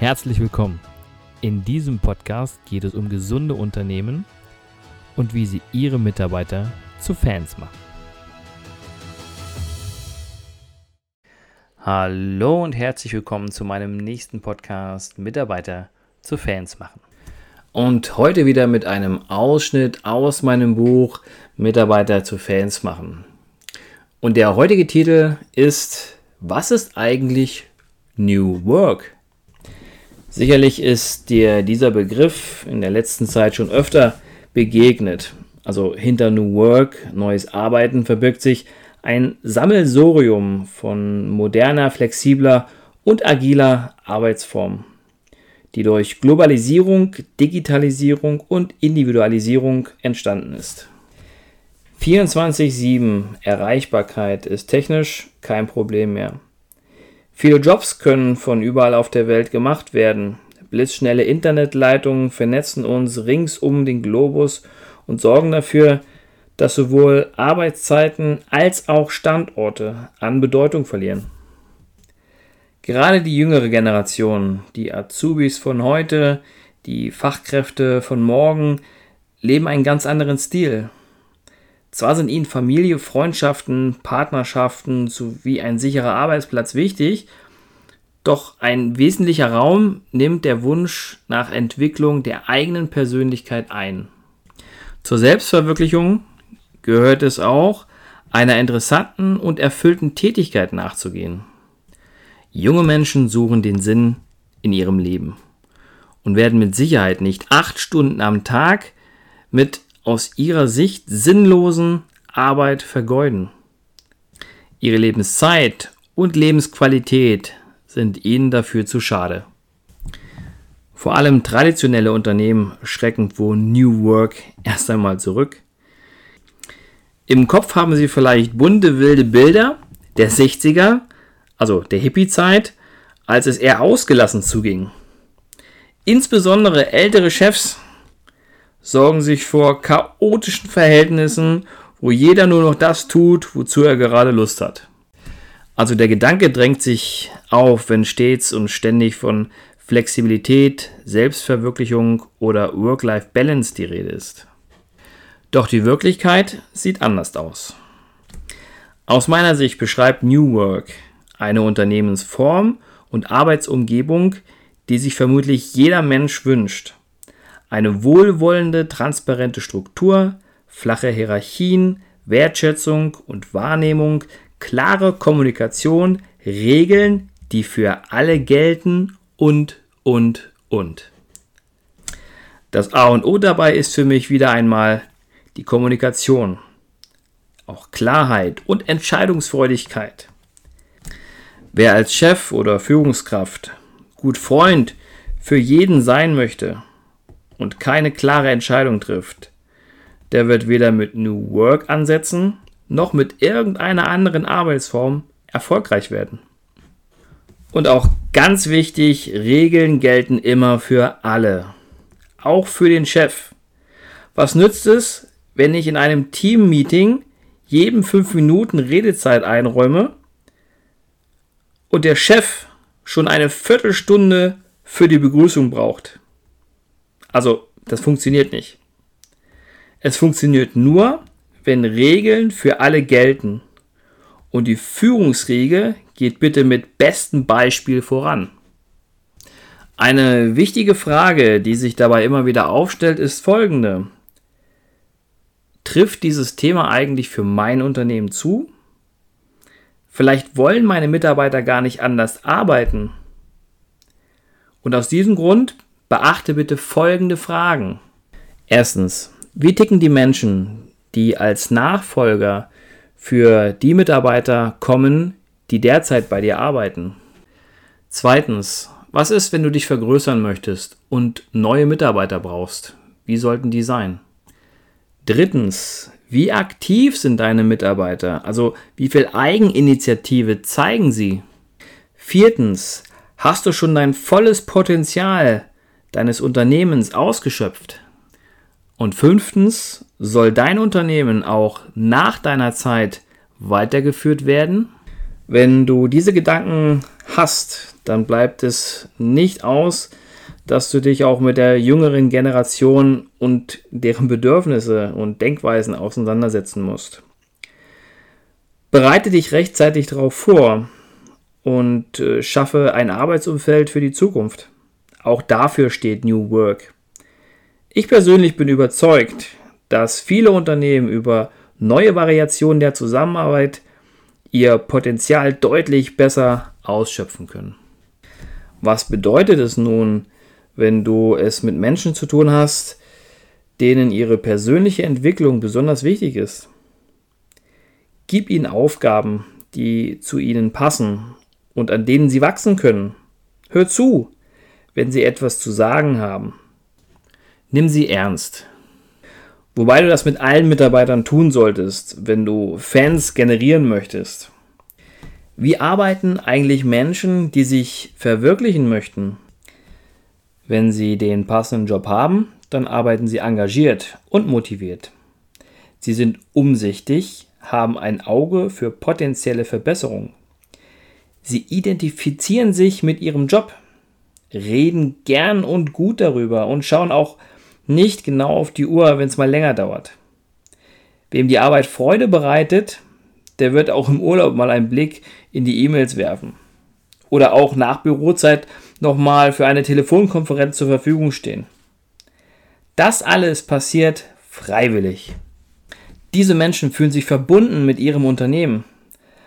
Herzlich willkommen. In diesem Podcast geht es um gesunde Unternehmen und wie sie ihre Mitarbeiter zu Fans machen. Hallo und herzlich willkommen zu meinem nächsten Podcast Mitarbeiter zu Fans machen. Und heute wieder mit einem Ausschnitt aus meinem Buch Mitarbeiter zu Fans machen. Und der heutige Titel ist Was ist eigentlich New Work? Sicherlich ist dir dieser Begriff in der letzten Zeit schon öfter begegnet. Also hinter New Work, neues Arbeiten, verbirgt sich ein Sammelsorium von moderner, flexibler und agiler Arbeitsformen, die durch Globalisierung, Digitalisierung und Individualisierung entstanden ist. 24-7 Erreichbarkeit ist technisch kein Problem mehr. Viele Jobs können von überall auf der Welt gemacht werden. Blitzschnelle Internetleitungen vernetzen uns rings um den Globus und sorgen dafür, dass sowohl Arbeitszeiten als auch Standorte an Bedeutung verlieren. Gerade die jüngere Generation, die Azubis von heute, die Fachkräfte von morgen, leben einen ganz anderen Stil. Zwar sind ihnen Familie, Freundschaften, Partnerschaften sowie ein sicherer Arbeitsplatz wichtig, doch ein wesentlicher Raum nimmt der Wunsch nach Entwicklung der eigenen Persönlichkeit ein. Zur Selbstverwirklichung gehört es auch, einer interessanten und erfüllten Tätigkeit nachzugehen. Junge Menschen suchen den Sinn in ihrem Leben und werden mit Sicherheit nicht acht Stunden am Tag mit aus ihrer Sicht sinnlosen Arbeit vergeuden. Ihre Lebenszeit und Lebensqualität sind ihnen dafür zu schade. Vor allem traditionelle Unternehmen schrecken vor New Work erst einmal zurück. Im Kopf haben sie vielleicht bunte wilde Bilder der 60er, also der Hippie-Zeit, als es eher ausgelassen zuging. Insbesondere ältere Chefs sorgen sich vor chaotischen Verhältnissen, wo jeder nur noch das tut, wozu er gerade Lust hat. Also der Gedanke drängt sich auf, wenn stets und ständig von Flexibilität, Selbstverwirklichung oder Work-Life-Balance die Rede ist. Doch die Wirklichkeit sieht anders aus. Aus meiner Sicht beschreibt New Work eine Unternehmensform und Arbeitsumgebung, die sich vermutlich jeder Mensch wünscht. Eine wohlwollende, transparente Struktur, flache Hierarchien, Wertschätzung und Wahrnehmung, klare Kommunikation, Regeln, die für alle gelten und, und, und. Das A und O dabei ist für mich wieder einmal die Kommunikation. Auch Klarheit und Entscheidungsfreudigkeit. Wer als Chef oder Führungskraft gut Freund für jeden sein möchte, und keine klare Entscheidung trifft, der wird weder mit New Work ansetzen, noch mit irgendeiner anderen Arbeitsform erfolgreich werden. Und auch ganz wichtig, Regeln gelten immer für alle, auch für den Chef. Was nützt es, wenn ich in einem Team-Meeting jedem fünf Minuten Redezeit einräume und der Chef schon eine Viertelstunde für die Begrüßung braucht? Also, das funktioniert nicht. Es funktioniert nur, wenn Regeln für alle gelten. Und die Führungsregel geht bitte mit bestem Beispiel voran. Eine wichtige Frage, die sich dabei immer wieder aufstellt, ist folgende. Trifft dieses Thema eigentlich für mein Unternehmen zu? Vielleicht wollen meine Mitarbeiter gar nicht anders arbeiten. Und aus diesem Grund Beachte bitte folgende Fragen. Erstens, wie ticken die Menschen, die als Nachfolger für die Mitarbeiter kommen, die derzeit bei dir arbeiten? Zweitens, was ist, wenn du dich vergrößern möchtest und neue Mitarbeiter brauchst? Wie sollten die sein? Drittens, wie aktiv sind deine Mitarbeiter? Also wie viel Eigeninitiative zeigen sie? Viertens, hast du schon dein volles Potenzial deines Unternehmens ausgeschöpft? Und fünftens, soll dein Unternehmen auch nach deiner Zeit weitergeführt werden? Wenn du diese Gedanken hast, dann bleibt es nicht aus, dass du dich auch mit der jüngeren Generation und deren Bedürfnisse und Denkweisen auseinandersetzen musst. Bereite dich rechtzeitig darauf vor und äh, schaffe ein Arbeitsumfeld für die Zukunft. Auch dafür steht New Work. Ich persönlich bin überzeugt, dass viele Unternehmen über neue Variationen der Zusammenarbeit ihr Potenzial deutlich besser ausschöpfen können. Was bedeutet es nun, wenn du es mit Menschen zu tun hast, denen ihre persönliche Entwicklung besonders wichtig ist? Gib ihnen Aufgaben, die zu ihnen passen und an denen sie wachsen können. Hör zu, wenn sie etwas zu sagen haben. Nimm sie ernst. Wobei du das mit allen Mitarbeitern tun solltest, wenn du Fans generieren möchtest. Wie arbeiten eigentlich Menschen, die sich verwirklichen möchten? Wenn sie den passenden Job haben, dann arbeiten sie engagiert und motiviert. Sie sind umsichtig, haben ein Auge für potenzielle Verbesserungen. Sie identifizieren sich mit ihrem Job, reden gern und gut darüber und schauen auch nicht genau auf die Uhr, wenn es mal länger dauert. Wem die Arbeit Freude bereitet, der wird auch im Urlaub mal einen Blick in die E-Mails werfen. Oder auch nach Bürozeit nochmal für eine Telefonkonferenz zur Verfügung stehen. Das alles passiert freiwillig. Diese Menschen fühlen sich verbunden mit ihrem Unternehmen,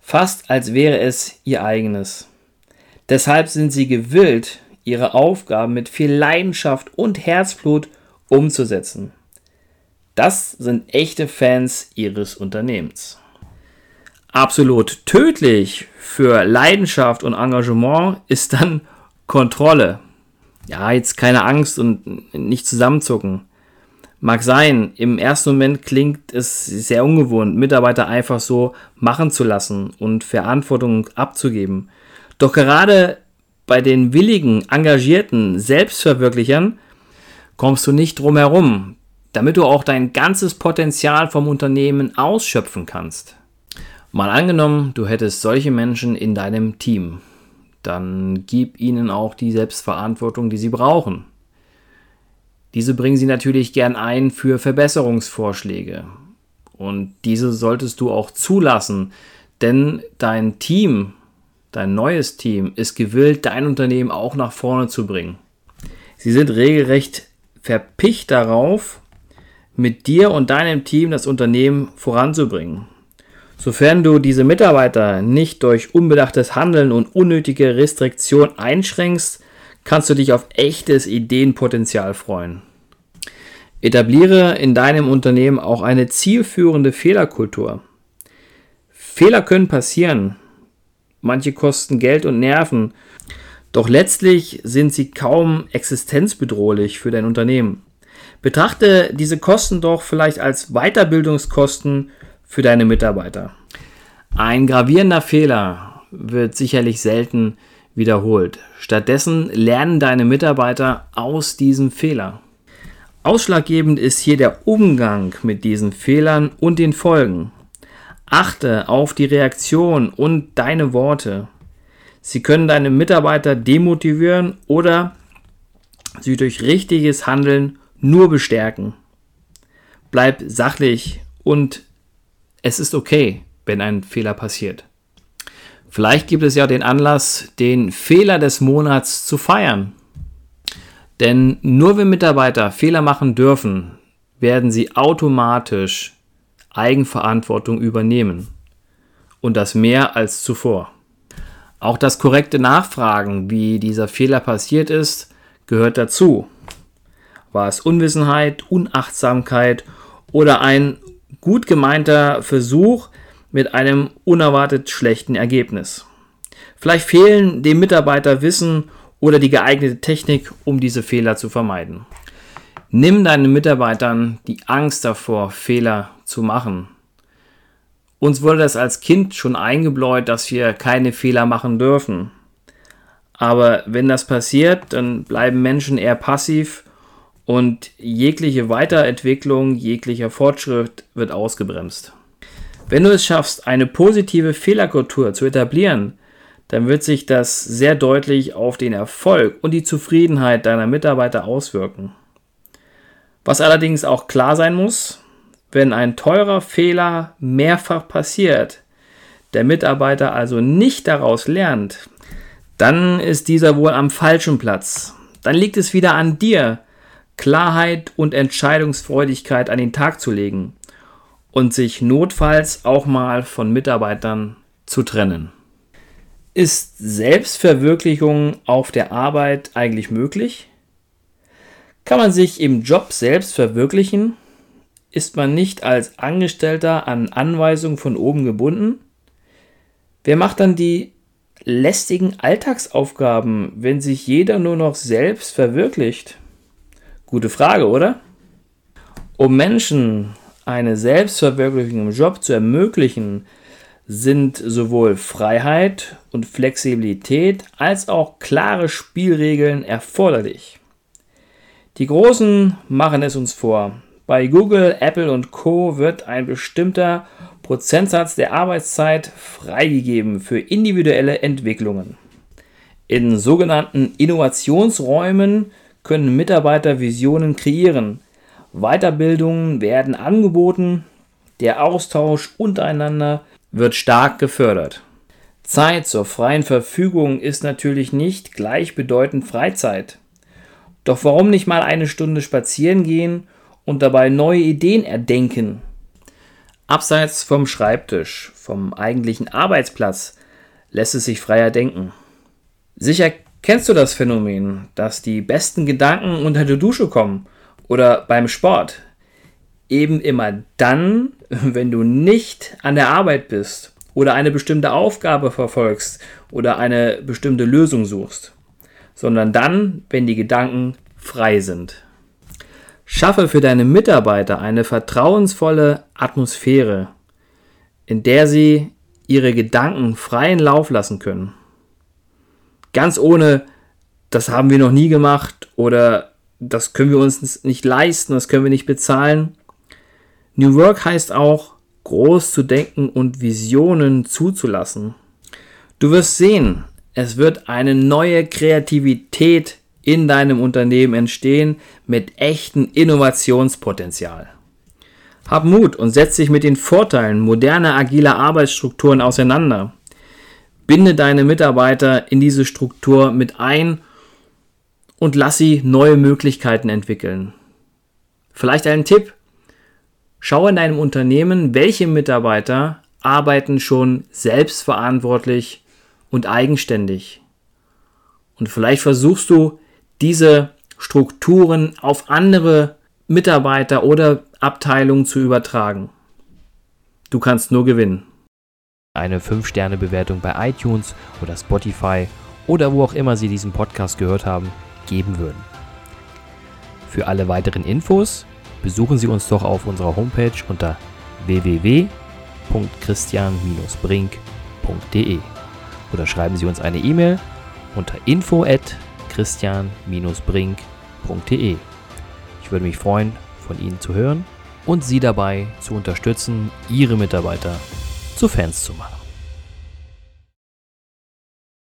fast als wäre es ihr eigenes. Deshalb sind sie gewillt, ihre Aufgaben mit viel Leidenschaft und Herzblut umzusetzen. Das sind echte Fans ihres Unternehmens. Absolut tödlich für Leidenschaft und Engagement ist dann Kontrolle. Ja, jetzt keine Angst und nicht zusammenzucken. Mag sein, im ersten Moment klingt es sehr ungewohnt, Mitarbeiter einfach so machen zu lassen und Verantwortung abzugeben. Doch gerade bei den willigen, engagierten Selbstverwirklichern kommst du nicht drum herum, damit du auch dein ganzes Potenzial vom Unternehmen ausschöpfen kannst. Mal angenommen, du hättest solche Menschen in deinem Team, dann gib ihnen auch die Selbstverantwortung, die sie brauchen. Diese bringen sie natürlich gern ein für Verbesserungsvorschläge. Und diese solltest du auch zulassen, denn dein Team, dein neues Team ist gewillt, dein Unternehmen auch nach vorne zu bringen. Sie sind regelrecht verpicht darauf, mit dir und deinem Team das Unternehmen voranzubringen. Sofern du diese Mitarbeiter nicht durch unbedachtes Handeln und unnötige Restriktion einschränkst, kannst du dich auf echtes Ideenpotenzial freuen. Etabliere in deinem Unternehmen auch eine zielführende Fehlerkultur. Fehler können passieren. Manche kosten Geld und Nerven doch letztlich sind sie kaum existenzbedrohlich für dein Unternehmen. Betrachte diese Kosten doch vielleicht als Weiterbildungskosten für deine Mitarbeiter. Ein gravierender Fehler wird sicherlich selten wiederholt. Stattdessen lernen deine Mitarbeiter aus diesem Fehler. Ausschlaggebend ist hier der Umgang mit diesen Fehlern und den Folgen. Achte auf die Reaktion und deine Worte. Sie können deine Mitarbeiter demotivieren oder sie durch richtiges Handeln nur bestärken. Bleib sachlich und es ist okay, wenn ein Fehler passiert. Vielleicht gibt es ja den Anlass, den Fehler des Monats zu feiern. Denn nur wenn Mitarbeiter Fehler machen dürfen, werden sie automatisch Eigenverantwortung übernehmen. Und das mehr als zuvor. Auch das korrekte Nachfragen, wie dieser Fehler passiert ist, gehört dazu. War es Unwissenheit, Unachtsamkeit oder ein gut gemeinter Versuch mit einem unerwartet schlechten Ergebnis? Vielleicht fehlen dem Mitarbeiter Wissen oder die geeignete Technik, um diese Fehler zu vermeiden. Nimm deinen Mitarbeitern die Angst davor, Fehler zu machen. Uns wurde das als Kind schon eingebläut, dass wir keine Fehler machen dürfen. Aber wenn das passiert, dann bleiben Menschen eher passiv und jegliche Weiterentwicklung, jeglicher Fortschritt wird ausgebremst. Wenn du es schaffst, eine positive Fehlerkultur zu etablieren, dann wird sich das sehr deutlich auf den Erfolg und die Zufriedenheit deiner Mitarbeiter auswirken. Was allerdings auch klar sein muss, wenn ein teurer Fehler mehrfach passiert, der Mitarbeiter also nicht daraus lernt, dann ist dieser wohl am falschen Platz. Dann liegt es wieder an dir, Klarheit und Entscheidungsfreudigkeit an den Tag zu legen und sich notfalls auch mal von Mitarbeitern zu trennen. Ist Selbstverwirklichung auf der Arbeit eigentlich möglich? Kann man sich im Job selbst verwirklichen? Ist man nicht als Angestellter an Anweisungen von oben gebunden? Wer macht dann die lästigen Alltagsaufgaben, wenn sich jeder nur noch selbst verwirklicht? Gute Frage, oder? Um Menschen eine Selbstverwirklichung im Job zu ermöglichen, sind sowohl Freiheit und Flexibilität als auch klare Spielregeln erforderlich. Die Großen machen es uns vor. Bei Google, Apple und Co wird ein bestimmter Prozentsatz der Arbeitszeit freigegeben für individuelle Entwicklungen. In sogenannten Innovationsräumen können Mitarbeiter Visionen kreieren. Weiterbildungen werden angeboten, der Austausch untereinander wird stark gefördert. Zeit zur freien Verfügung ist natürlich nicht gleichbedeutend Freizeit. Doch warum nicht mal eine Stunde spazieren gehen und dabei neue Ideen erdenken. Abseits vom Schreibtisch, vom eigentlichen Arbeitsplatz, lässt es sich freier denken. Sicher kennst du das Phänomen, dass die besten Gedanken unter der Dusche kommen oder beim Sport. Eben immer dann, wenn du nicht an der Arbeit bist oder eine bestimmte Aufgabe verfolgst oder eine bestimmte Lösung suchst, sondern dann, wenn die Gedanken frei sind. Schaffe für deine Mitarbeiter eine vertrauensvolle Atmosphäre, in der sie ihre Gedanken freien Lauf lassen können. Ganz ohne, das haben wir noch nie gemacht oder das können wir uns nicht leisten, das können wir nicht bezahlen. New Work heißt auch, groß zu denken und Visionen zuzulassen. Du wirst sehen, es wird eine neue Kreativität in deinem Unternehmen entstehen mit echtem Innovationspotenzial. Hab Mut und setz dich mit den Vorteilen moderner agiler Arbeitsstrukturen auseinander. Binde deine Mitarbeiter in diese Struktur mit ein und lass sie neue Möglichkeiten entwickeln. Vielleicht ein Tipp. Schau in deinem Unternehmen, welche Mitarbeiter arbeiten schon selbstverantwortlich und eigenständig. Und vielleicht versuchst du diese Strukturen auf andere Mitarbeiter oder Abteilungen zu übertragen. Du kannst nur gewinnen. Eine 5-Sterne-Bewertung bei iTunes oder Spotify oder wo auch immer Sie diesen Podcast gehört haben, geben würden. Für alle weiteren Infos besuchen Sie uns doch auf unserer Homepage unter www.christian-brink.de oder schreiben Sie uns eine E-Mail unter info@ christian-brink.de. Ich würde mich freuen, von Ihnen zu hören und Sie dabei zu unterstützen, Ihre Mitarbeiter zu Fans zu machen.